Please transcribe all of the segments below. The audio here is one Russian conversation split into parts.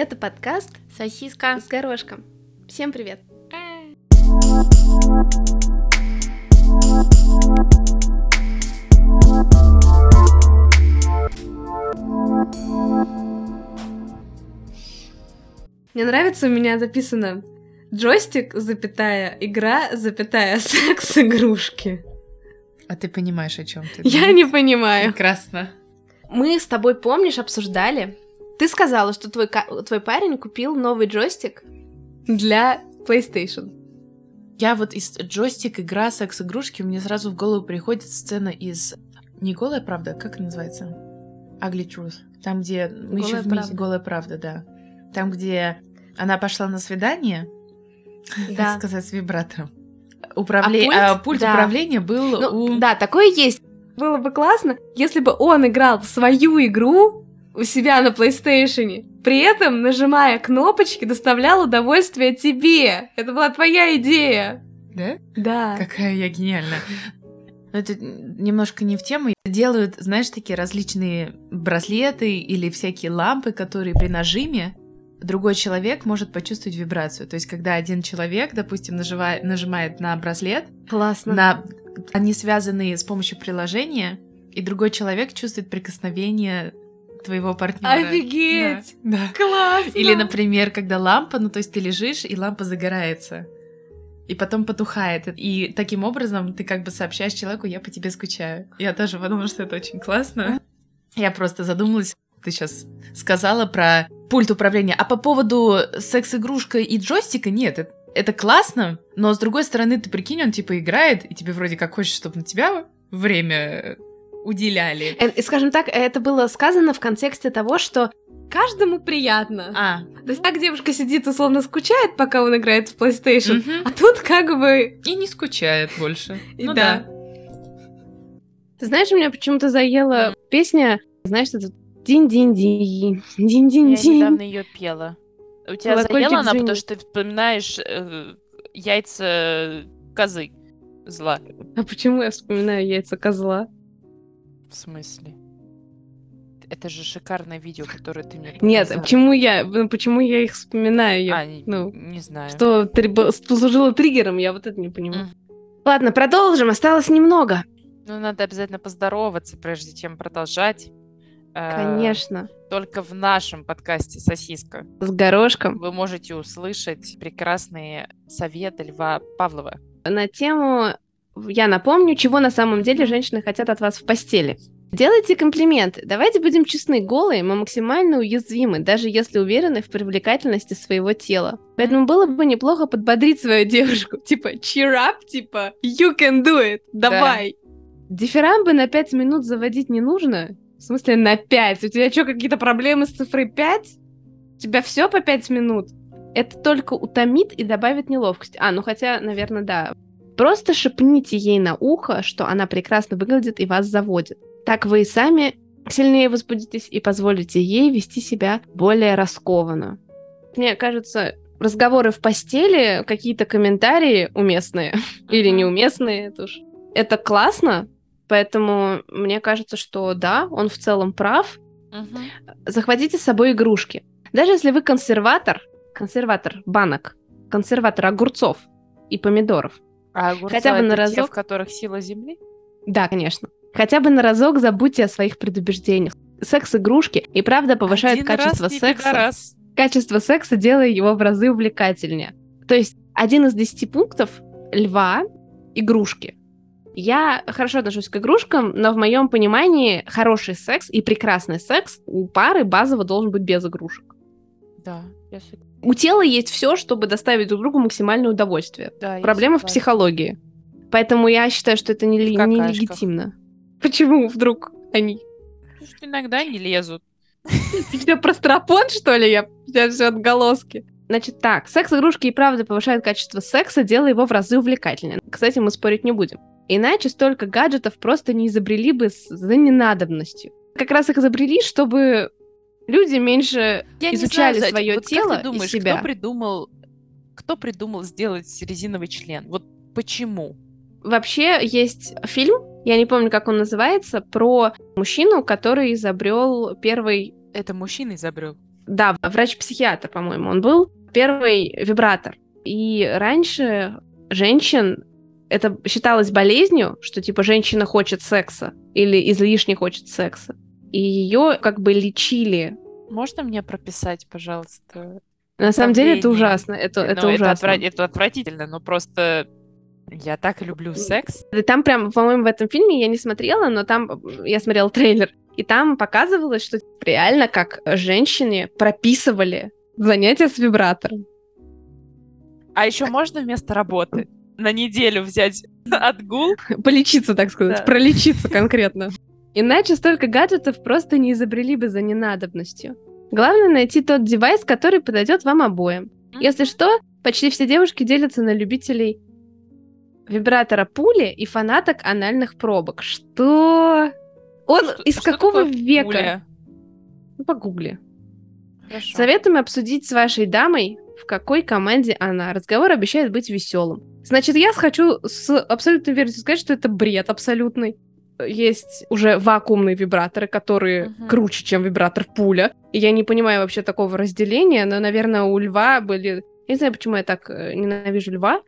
Это подкаст Сосиска. с горошком. Всем привет! Мне нравится, у меня записано джойстик, запятая, игра, запятая, секс, игрушки. А ты понимаешь, о чем ты? Я не понимаю. Прекрасно. Мы с тобой, помнишь, обсуждали? Ты сказала, что твой, твой парень купил новый джойстик для PlayStation. Я вот из джойстик, игра, секс-игрушки, мне сразу в голову приходит сцена из... Не голая правда, как это называется? Ugly Truth. Там, где мы еще Голая вместе... правда. Голая правда, да. Там, где она пошла на свидание, Да. так сказать, с вибратором. Управле... А а пульт? пульт, Да. управления был Ну, у... да, такое есть. Было бы классно, если бы он играл в свою игру у себя на PlayStation, при этом, нажимая кнопочки, доставлял удовольствие тебе. Это была твоя идея. Да? Да. Какая я гениальная. Но это немножко не в тему. Делают, знаешь, такие различные браслеты или всякие лампы, которые при нажиме другой человек может почувствовать вибрацию. То есть, когда один человек, допустим, наживает- нажимает на браслет, Классно. на... они связаны с помощью приложения, и другой человек чувствует прикосновение твоего партнера. Офигеть! Да. да. Классно! Или, например, когда лампа, ну то есть ты лежишь, и лампа загорается. И потом потухает. И таким образом ты как бы сообщаешь человеку, я по тебе скучаю. Я тоже подумала, что это очень классно. Я просто задумалась, ты сейчас сказала про пульт управления. А по поводу секс-игрушка и джойстика, нет, это, это классно, но с другой стороны, ты прикинь, он типа играет, и тебе вроде как хочешь, чтобы на тебя время уделяли. Э, И, скажем так, это было сказано в контексте того, что каждому приятно. А, То есть так девушка сидит, условно скучает, пока он играет в PlayStation, мгм. а тут как бы... и не скучает больше. И ну да. Ты знаешь, меня почему-то заела песня, знаешь, этот динь-динь-динь, Я динь-динь-динь. недавно ее пела. У тебя Колокольчик заела она, звенит. потому что ты вспоминаешь э, яйца козы. Зла. А почему я вспоминаю яйца козла? В смысле? Это же шикарное видео, которое ты мне Нет, показала. почему я, ну, почему я их вспоминаю? Я- А, не, ну, не знаю. Что три- послужило триггером, я вот это не понимаю. Мгм. Ладно, продолжим, осталось немного. Ну, надо обязательно поздороваться, прежде чем продолжать. Э, Конечно. Только в нашем подкасте «Сосиска» С горошком. вы можете услышать прекрасные советы Льва Павлова. На тему, я напомню, чего на самом деле женщины хотят от вас в постели. Делайте комплименты. Давайте будем честны, голые мы максимально уязвимы, даже если уверены в привлекательности своего тела. Поэтому было бы неплохо подбодрить свою девушку. Типа, cheer up, типа, you can do it, давай. Дифирамбы на 5 минут заводить не нужно. В смысле, на 5? У тебя что, какие-то проблемы с цифрой 5? У тебя все по 5 минут? Это только утомит и добавит неловкость. А, ну хотя, наверное, да. Просто шепните ей на ухо, что она прекрасно выглядит и вас заводит. Так вы и сами сильнее возбудитесь и позволите ей вести себя более раскованно. Мне кажется, разговоры в постели, какие-то комментарии уместные или неуместные, это уж это классно, поэтому мне кажется, что да, он в целом прав. Захватите с собой игрушки. Даже если вы консерватор, консерватор банок, консерватор огурцов и помидоров. А огурцы Хотя бы на это те, разок. в которых сила земли? Да, конечно. Хотя бы на разок забудьте о своих предубеждениях. Секс-игрушки и правда повышают Один качество раз, секса. пидорас. Качество секса делая его в разы увлекательнее. То есть один из десяти пунктов льва — игрушки. Я хорошо отношусь к игрушкам, но в моем понимании хороший секс и прекрасный секс у пары базово должен быть без игрушек. Да, я. У тела есть все, чтобы доставить друг другу максимальное удовольствие. Да, Проблема в психологии. Поэтому я считаю, что это не, нелегитимно. Почему вдруг они? Потому что иногда не лезут. Ты все про стропон, что ли? Я, я все отголоски. Значит так, секс-игрушки и правда повышают качество секса, делая его в разы увлекательнее. Кстати, мы спорить не будем. Иначе столько гаджетов просто не изобрели бы за ненадобностью. Как раз их изобрели, чтобы люди меньше Я изучали знаю, свое вот как тело ты думаешь, и себя. кто придумал, кто придумал сделать резиновый член? Вот почему? Вообще есть фильм, я не помню, как он называется, про мужчину, который изобрел первый Это мужчина изобрел. Да, врач-психиатр, по-моему, он был. Первый вибратор. И раньше женщин это считалось болезнью, что типа женщина хочет секса или излишне хочет секса. И ее как бы лечили. Можно мне прописать, пожалуйста? На самом деле это ужасно. Это, ну, это ужасно. Это, это отвратительно, но просто я так люблю секс. Там прям, по-моему, в этом фильме я не смотрела, но там я смотрела трейлер, и там показывалось, что реально как женщине прописывали занятия с вибратором. А еще можно вместо работы на неделю взять отгул? Полечиться, так сказать, да. пролечиться конкретно. Иначе столько гаджетов просто не изобрели бы за ненадобностью. Главное найти тот девайс, который подойдет вам обоим. Если что, почти все девушки делятся на любителей вибратора пули и фанаток анальных пробок. Что? Он что, из что какого века? Пуля? Ну, погугли. Хорошо. Советуем обсудить с вашей дамой, в какой команде она. Разговор обещает быть веселым. Значит, я хочу с абсолютной уверенностью сказать, что это бред абсолютный. Есть уже вакуумные вибраторы, которые uh-huh. круче, чем вибратор пуля. И я не понимаю вообще такого разделения, но, наверное, у льва были... Я не знаю, почему я так э, ненавижу льва.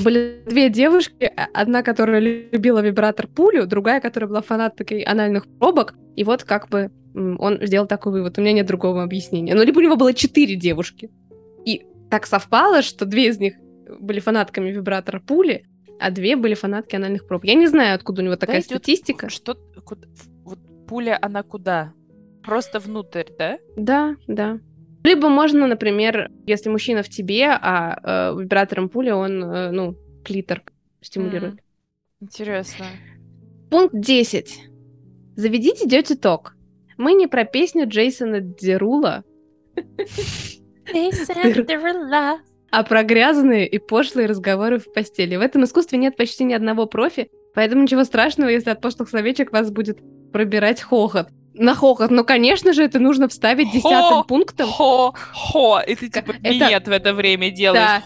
Были две девушки, а, одна, которая любила вибратор пулю, другая, которая была фанаткой анальных пробок. И вот как бы он сделал такой вывод. У меня нет другого объяснения. Но либо у него было четыре девушки. И так совпало, что две из них были фанатками вибратора пули, а две были фанатки анальных проб. Я не знаю, откуда у него такая да статистика. Что, куда, вот пуля, она куда? Просто внутрь, да? Да, да. Либо можно, например, если мужчина в тебе, а э, вибратором пули он, э, ну, клитор стимулирует. Mm. Интересно. Пункт 10. Заведите Dirty Talk. Мы не про песню Джейсона Дерула. А про грязные и пошлые разговоры в постели. В этом искусстве нет почти ни одного профи, поэтому ничего страшного, если от пошлых словечек вас будет пробирать хохот на хохот. Ну, конечно же, это нужно вставить десятым пунктом. Хо, хо, и ты типа это... минет в это время делаешь. Да.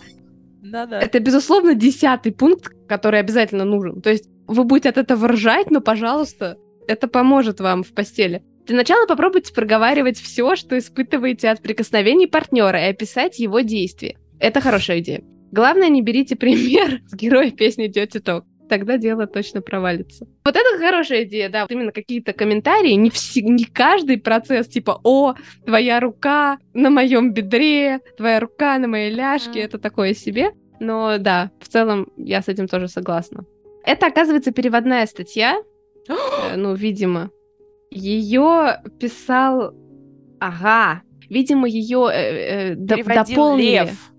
Да-да. Это, безусловно, десятый пункт, который обязательно нужен. То есть вы будете от этого ржать, но, пожалуйста, это поможет вам в постели. Для начала попробуйте проговаривать все, что испытываете от прикосновений партнера и описать его действия. Это хорошая идея. Главное, не берите пример с героя песни Dirty Talk тогда дело точно провалится. Вот это хорошая идея, да, вот именно какие-то комментарии, не, все, не каждый процесс, типа, о, твоя рука на моем бедре, твоя рука на моей ляжке, mm. это такое себе. Но да, в целом я с этим тоже согласна. Это, оказывается, переводная статья, э, ну, видимо. Ее писал... Ага, видимо, ее э, э, дополнили. Лев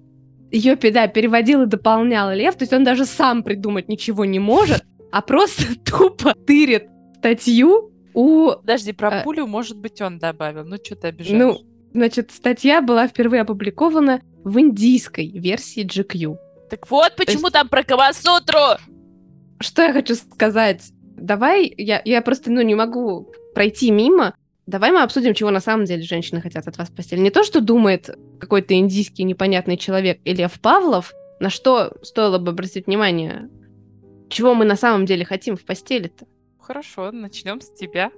ее, да, переводил и дополнял Лев, то есть он даже сам придумать ничего не может, а просто тупо тырит статью у... Подожди, про а... пулю, может быть, он добавил. Ну, что ты обижаешь? Ну, значит, статья была впервые опубликована в индийской версии GQ. Так вот, почему есть... там про Камасутру? Что я хочу сказать? Давай, я, я просто, ну, не могу пройти мимо Давай мы обсудим, чего на самом деле женщины хотят от вас в постели. Не то, что думает какой-то индийский непонятный человек Ильев Павлов, на что стоило бы обратить внимание, чего мы на самом деле хотим в постели-то. Хорошо, начнем с тебя.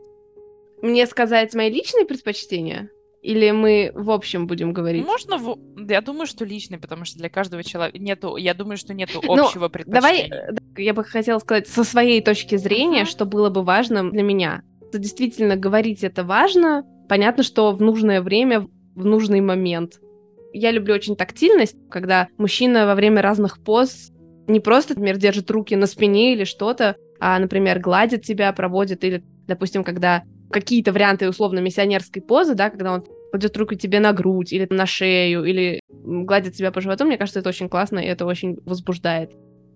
Мне сказать мои личные предпочтения? Или мы в общем будем говорить? Можно, в... я думаю, что личный, потому что для каждого человека нету, я думаю, что нету ну, общего ну, предпочтения. Давай, я бы хотела сказать со своей точки зрения, uh-huh. что было бы важным для меня действительно говорить это важно. Понятно, что в нужное время, в нужный момент. Я люблю очень тактильность, когда мужчина во время разных поз не просто, например, держит руки на спине или что-то, а, например, гладит тебя, проводит, или, допустим, когда какие-то варианты условно миссионерской позы, да, когда он кладет руку тебе на грудь или на шею, или гладит тебя по животу, мне кажется, это очень классно, и это очень возбуждает.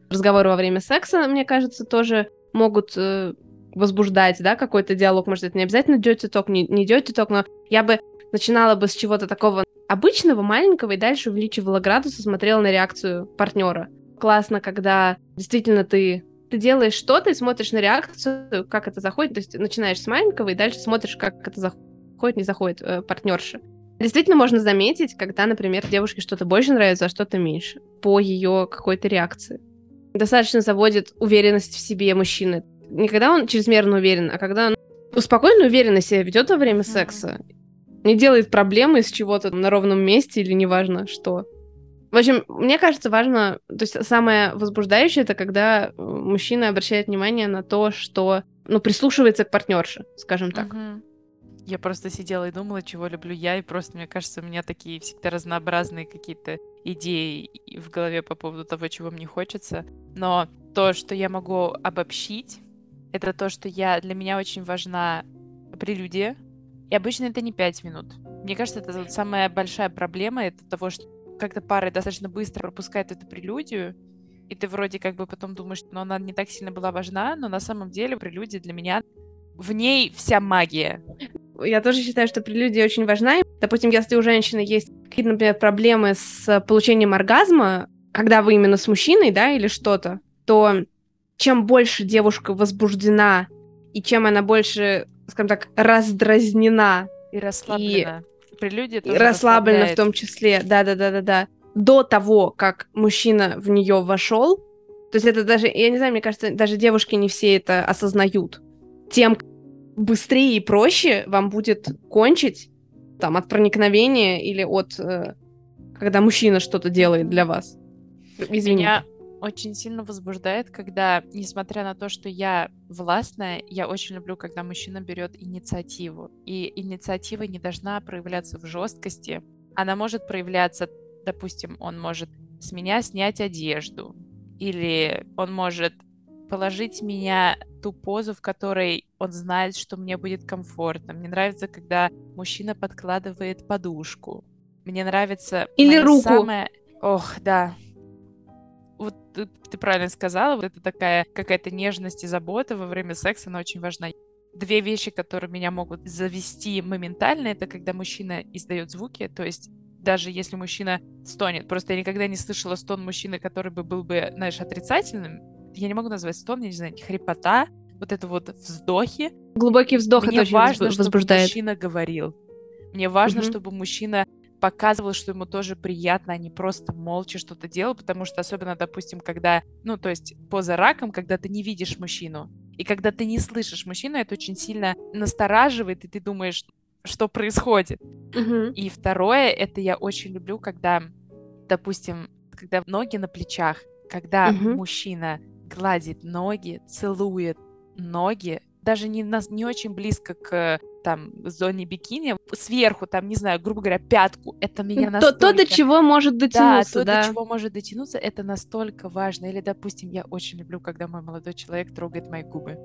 Разговоры во время секса, мне кажется, тоже могут э, возбуждать, да, какой-то диалог, может, это не обязательно dirty talk, не, не dirty talk, но я бы начинала бы с чего-то такого обычного, маленького, и дальше увеличивала градус и смотрела на реакцию партнера. Классно, когда действительно ты ты делаешь что-то и смотришь на реакцию, как это заходит, то есть начинаешь с маленького и дальше смотришь, как это заходит, не заходит э, партнерша. Действительно можно заметить, когда, например, девушке что-то больше нравится, а что-то меньше, по ее какой-то реакции. Достаточно заводит уверенность в себе мужчины не когда он чрезмерно уверен, а когда он спокойно уверенно себя ведет во время секса. не делает проблемы из чего-то на ровном месте или неважно что. В общем, мне кажется, важно, то есть самое возбуждающее это когда э, мужчина обращает внимание на то, что, ну, прислушивается к партнерше, скажем так. Угу. Я просто сидела и думала, чего люблю я, и просто, мне кажется, у меня такие всегда разнообразные какие-то идеи в голове по поводу того, чего мне хочется. Но то, что я могу обобщить, это то, что я для меня очень важна прелюдия. И обычно это не пять минут. Мне кажется, это вот самая большая проблема, это того, что когда пары достаточно быстро пропускают эту прелюдию, и ты вроде как бы потом думаешь, ну, она не так сильно была важна, но на самом деле прелюдия для меня в ней вся магия. Я тоже считаю, что прелюдия очень важна. Допустим, если у женщины есть какие-то, например, проблемы с получением оргазма, когда вы именно с мужчиной, да, или что-то, то чем больше девушка возбуждена, и чем она больше, скажем так, раздразнена и расслаблена. И, Прелюдия и расслаблена в том числе, да-да-да-да-да, до того, как мужчина в нее вошел, то есть это даже, я не знаю, мне кажется, даже девушки не все это осознают. Тем быстрее и проще вам будет кончить там от проникновения или от э, когда мужчина что-то делает для вас. Извини. Меня очень сильно возбуждает, когда, несмотря на то, что я властная, я очень люблю, когда мужчина берет инициативу. И инициатива не должна проявляться в жесткости. Она может проявляться, допустим, он может с меня снять одежду, или он может положить меня ту позу, в которой он знает, что мне будет комфортно. Мне нравится, когда мужчина подкладывает подушку. Мне нравится... Или руку. Самая... Ох, да. Вот ты, правильно сказала, вот это такая какая-то нежность и забота во время секса, она очень важна. Две вещи, которые меня могут завести моментально, это когда мужчина издает звуки, то есть даже если мужчина стонет. Просто я никогда не слышала стон мужчины, который бы был бы, знаешь, отрицательным, я не могу назвать стон, я не знаю, хрипота, вот это вот вздохи. Глубокий вздох Мне это важно, очень возбуждает. чтобы мужчина говорил. Мне важно, угу. чтобы мужчина показывал, что ему тоже приятно, а не просто молча что-то делал, потому что особенно, допустим, когда, ну, то есть поза раком, когда ты не видишь мужчину, и когда ты не слышишь мужчину, это очень сильно настораживает, и ты думаешь, что происходит. Угу. И второе, это я очень люблю, когда, допустим, когда ноги на плечах, когда угу. мужчина гладит ноги, целует ноги, даже не, нас, не очень близко к там зоне бикини, сверху, там, не знаю, грубо говоря, пятку, это меня настолько... То, то до чего может дотянуться, да. да. то, до чего может дотянуться, это настолько важно. Или, допустим, я очень люблю, когда мой молодой человек трогает мои губы.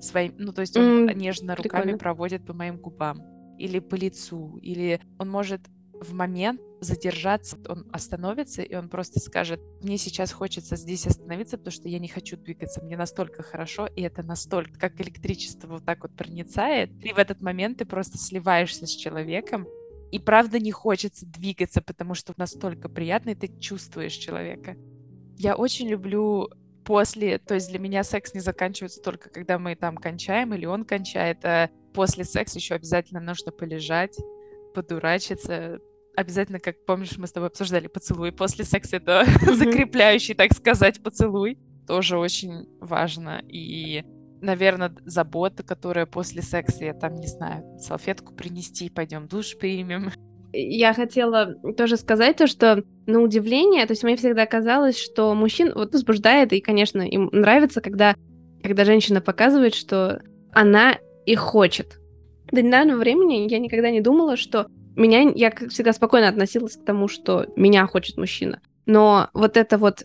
Своим, ну, то есть он mm, нежно руками прикольно. проводит по моим губам. Или по лицу. Или он может в момент задержаться, он остановится, и он просто скажет, мне сейчас хочется здесь остановиться, потому что я не хочу двигаться, мне настолько хорошо, и это настолько, как электричество вот так вот проницает, и в этот момент ты просто сливаешься с человеком, и правда не хочется двигаться, потому что настолько приятно, и ты чувствуешь человека. Я очень люблю после, то есть для меня секс не заканчивается только когда мы там кончаем или он кончает, а после секса еще обязательно нужно полежать, подурачиться, обязательно, как помнишь, мы с тобой обсуждали поцелуй после секса, это закрепляющий, так сказать, поцелуй. Тоже очень важно. И, наверное, забота, которая после секса, я там, не знаю, салфетку принести, пойдем душ примем. Я хотела тоже сказать то, что на удивление, то есть мне всегда казалось, что мужчин вот возбуждает, и, конечно, им нравится, когда, когда женщина показывает, что она их хочет. До недавнего времени я никогда не думала, что меня, я как всегда спокойно относилась к тому, что меня хочет мужчина. Но вот эта вот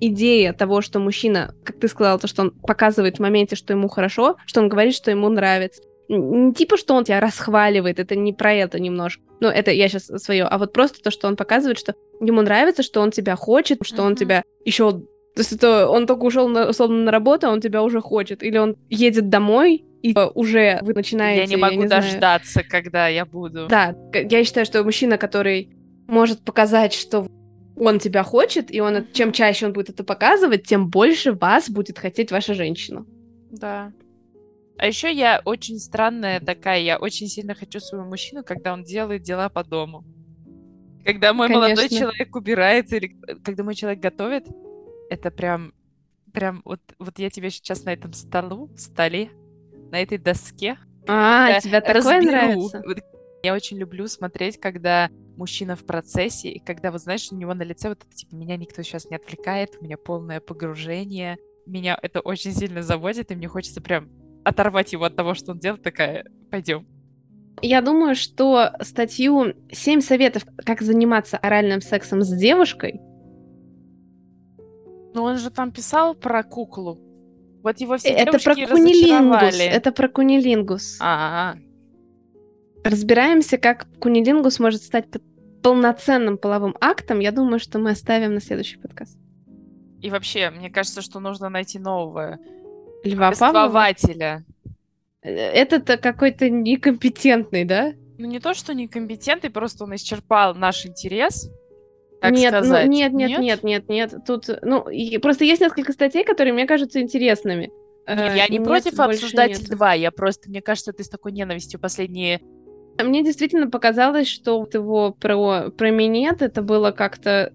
идея того, что мужчина, как ты сказала, то, что он показывает в моменте, что ему хорошо, что он говорит, что ему нравится. Не типа, что он тебя расхваливает, это не про это немножко. Ну, это я сейчас свое, а вот просто то, что он показывает, что ему нравится, что он тебя хочет, что uh-huh. он тебя еще то есть это он только ушел на, условно на работу, а он тебя уже хочет. Или он едет домой, и уже вы начинаете... Я не могу я не дождаться, знаю... когда я буду. Да, я считаю, что мужчина, который может показать, что он тебя хочет, и он, чем чаще он будет это показывать, тем больше вас будет хотеть ваша женщина. Да. А еще я очень странная такая, я очень сильно хочу своего мужчину, когда он делает дела по дому. Когда мой Конечно. молодой человек убирается, или когда мой человек готовит, это прям, прям вот, вот я тебе сейчас на этом столу, столе, на этой доске. А, тебе такое разберу. нравится? Я очень люблю смотреть, когда мужчина в процессе, и когда, вот знаешь, у него на лице вот это, типа, меня никто сейчас не отвлекает, у меня полное погружение, меня это очень сильно заводит, и мне хочется прям оторвать его от того, что он делает, такая, пойдем. Я думаю, что статью «7 советов, как заниматься оральным сексом с девушкой» Но он же там писал про куклу. Вот его все Это про кунилингус. Это про кунилингус. А, -а, а Разбираемся, как кунилингус может стать полноценным половым актом. Я думаю, что мы оставим на следующий подкаст. И вообще, мне кажется, что нужно найти нового Льва повествователя. Э, этот какой-то некомпетентный, да? Ну, не то, что некомпетентный, просто он исчерпал наш интерес. Так нет, ну, сказать. Ну, нет, нет, нет, нет, нет, нет. Тут, ну, и, просто есть несколько статей, которые мне кажутся интересными. Нет, я не нет, против обсуждать нет. два, я просто, мне кажется, ты с такой ненавистью последние мне действительно показалось, что вот его про, про минет это было как-то...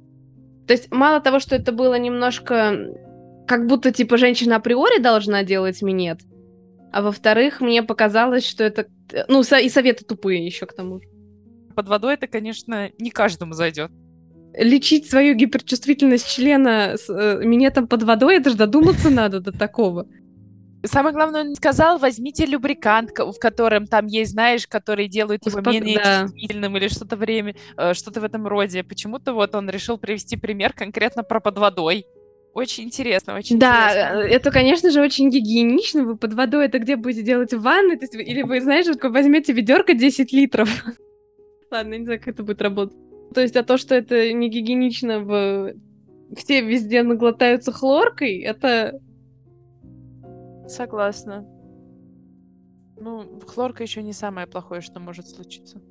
То есть мало того, что это было немножко как будто, типа, женщина априори должна делать минет, а во-вторых, мне показалось, что это... Ну, и советы тупые еще к тому же. Под водой это, конечно, не каждому зайдет. Лечить свою гиперчувствительность члена с э, минетом под водой, это же додуматься надо до такого. Самое главное, он сказал, возьмите любрикант, в котором там есть, знаешь, который делают его Успок... менее да. чувствительным или что-то время, э, что-то в этом роде. Почему-то вот он решил привести пример конкретно про под водой. Очень интересно, очень да, интересно. Да, это, конечно же, очень гигиенично. Вы под водой это где будете делать в ванной? То есть, или вы, знаешь, возьмете ведерко 10 литров. Ладно, не знаю, как это будет работать. То есть, а то, что это не гигиенично в... Все везде наглотаются хлоркой, это Согласна. Ну, хлорка еще не самое плохое, что может случиться.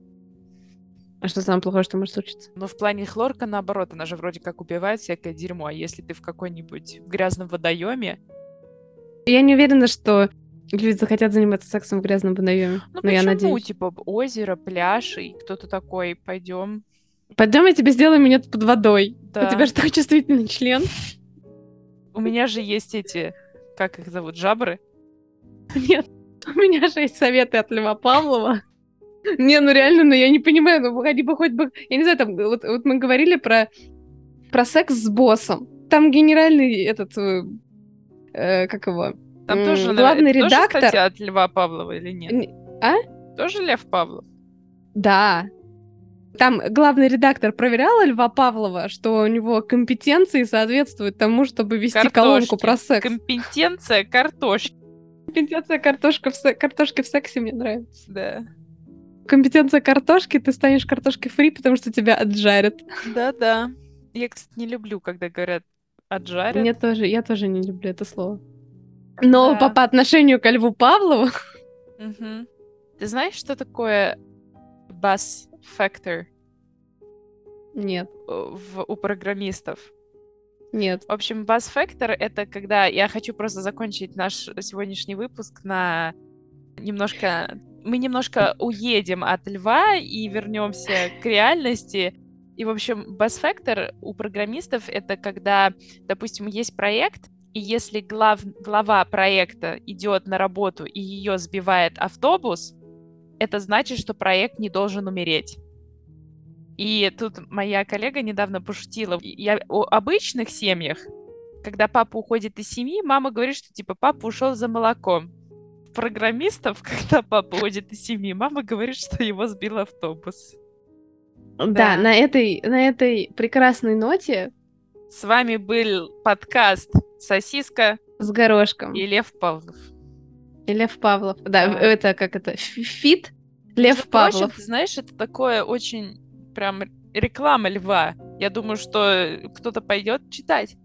А что самое плохое, что может случиться? Ну, в плане хлорка, наоборот, она же вроде как убивает всякое дерьмо. А если ты в какой-нибудь грязном водоеме... Я не уверена, что люди захотят заниматься сексом в грязном водоеме. Ну, но почему? я надеюсь. Типа озеро, пляж, и кто-то такой, пойдем. Пойдем, я тебе сделаю минет под водой. Да. У тебя же такой чувствительный член. У меня же есть эти как их зовут, жабры? Нет, у меня же есть советы от Льва Павлова. Не, ну реально, ну я не понимаю, ну они бы хоть бы... Я не знаю, там, вот, вот мы говорили про, про секс с боссом. Там генеральный этот... Э, э как его? Там тоже, главный это редактор... Тоже, кстати, от Льва Павлова или нет? А? Тоже Лев Павлов? Да, там главный редактор проверяла Льва Павлова, что у него компетенции соответствуют тому, чтобы вести Картошки. колонку про секс. Компетенция картошки. Компетенция картошка в се... картошки в сексе мне нравится. Да. Компетенция картошки, ты станешь картошкой фри, потому что тебя отжарят. Да-да. Я, кстати, не люблю, когда говорят отжарят. Мне тоже, я тоже не люблю это слово. Но да. по, по отношению к Льву Павлову... Угу. Ты знаешь, что такое бас factor? Нет. В, у программистов. Нет. В общем, buzz factor — это когда... Я хочу просто закончить наш сегодняшний выпуск на немножко... Мы немножко уедем от льва и вернемся к реальности. И, в общем, buzz factor у программистов — это когда, допустим, есть проект, и если глав, глава проекта идет на работу и ее сбивает автобус, это значит, что проект не должен умереть. И тут моя коллега недавно пошутила. Я о обычных семьях, когда папа уходит из семьи, мама говорит, что типа папа ушел за молоком. Программистов, когда папа уходит из семьи, мама говорит, что его сбил автобус. Да, да на, этой, на этой прекрасной ноте с вами был подкаст «Сосиска» с горошком и Лев Павлов. И Лев Павлов. Да, да. это как это? Фит? Лев Между Павлов. Прочим, знаешь, это такое очень прям реклама льва. Я думаю, что кто-то пойдет читать.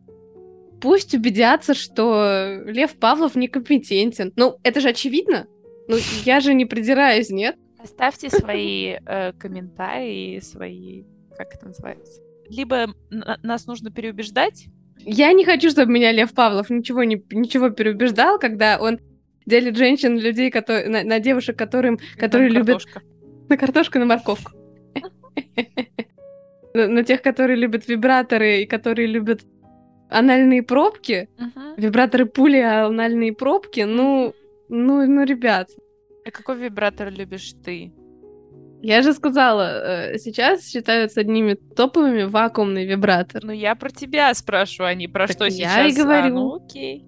Пусть убедятся, что Лев Павлов некомпетентен. Ну, это же очевидно. Ну, я же не придираюсь, нет? Оставьте свои э, комментарии, свои... Как это называется? Либо нас нужно переубеждать. Я не хочу, чтобы меня Лев Павлов ничего, не, ничего переубеждал, когда он делит женщин, людей, которые, на, на девушек, которым, которые на любят... На картошку, на морковку. На тех, которые любят вибраторы и которые любят анальные пробки. Вибраторы пули, а анальные пробки, ну, ну, ну, ребят. А какой вибратор любишь ты? Я же сказала, э, сейчас считаются одними топовыми вакуумный вибратор. Ну, я про тебя спрашиваю, а не про так что я сейчас. и говорю. А, ну, окей.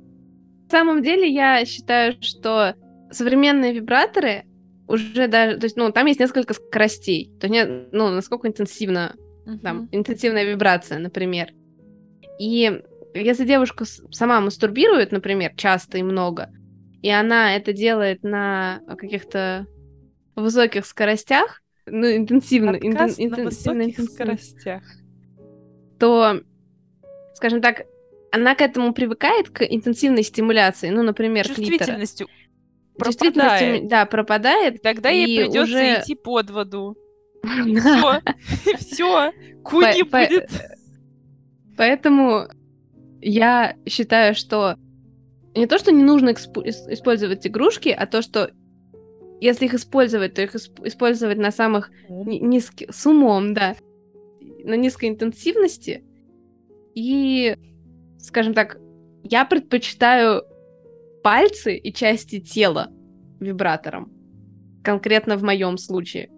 Самом деле, я считаю, что современные вибраторы уже даже, то есть, ну, там есть несколько скоростей. То есть, ну, насколько интенсивно, uh-huh. там, интенсивная вибрация, например. И если девушка сама мастурбирует, например, часто и много, и она это делает на каких-то высоких скоростях, ну, интенсивно, интен, интенсивно, на высоких скоростях, то, скажем так, она к этому привыкает, к интенсивной стимуляции, ну, например, Чувствительностью клитора. Чувствительность, да, пропадает. И тогда ей придется уже... идти под воду. Все, все, куни будет. Поэтому я считаю, что не то, что не нужно использовать игрушки, а то, что если их использовать, то их использовать на самых низких... С умом, да. На низкой интенсивности. И, скажем так, я предпочитаю пальцы и части тела вибратором. Конкретно в моем случае.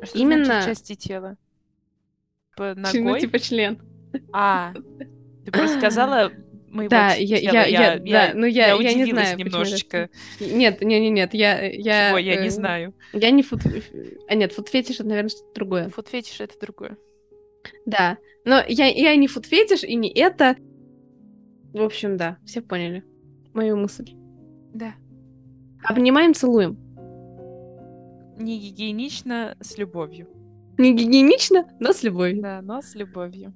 А что Именно значит части тела? По ногой? Ну, типа член. А, ты просто сказала моего да, я, я, я, я, да, ну я, я, я не знаю немножечко. Нет, нет, нет, нет, я, я. Чего, я э, не знаю. Я не фут, а нет, футфетиш это наверное что-то другое. Футфетиш это другое. Да, но я, я не футфетиш и не это. В общем, да, все поняли мою мысль. Да. Обнимаем, целуем. Не гигиенично, с любовью. Не гигиенично, но с любовью. Да, но с любовью.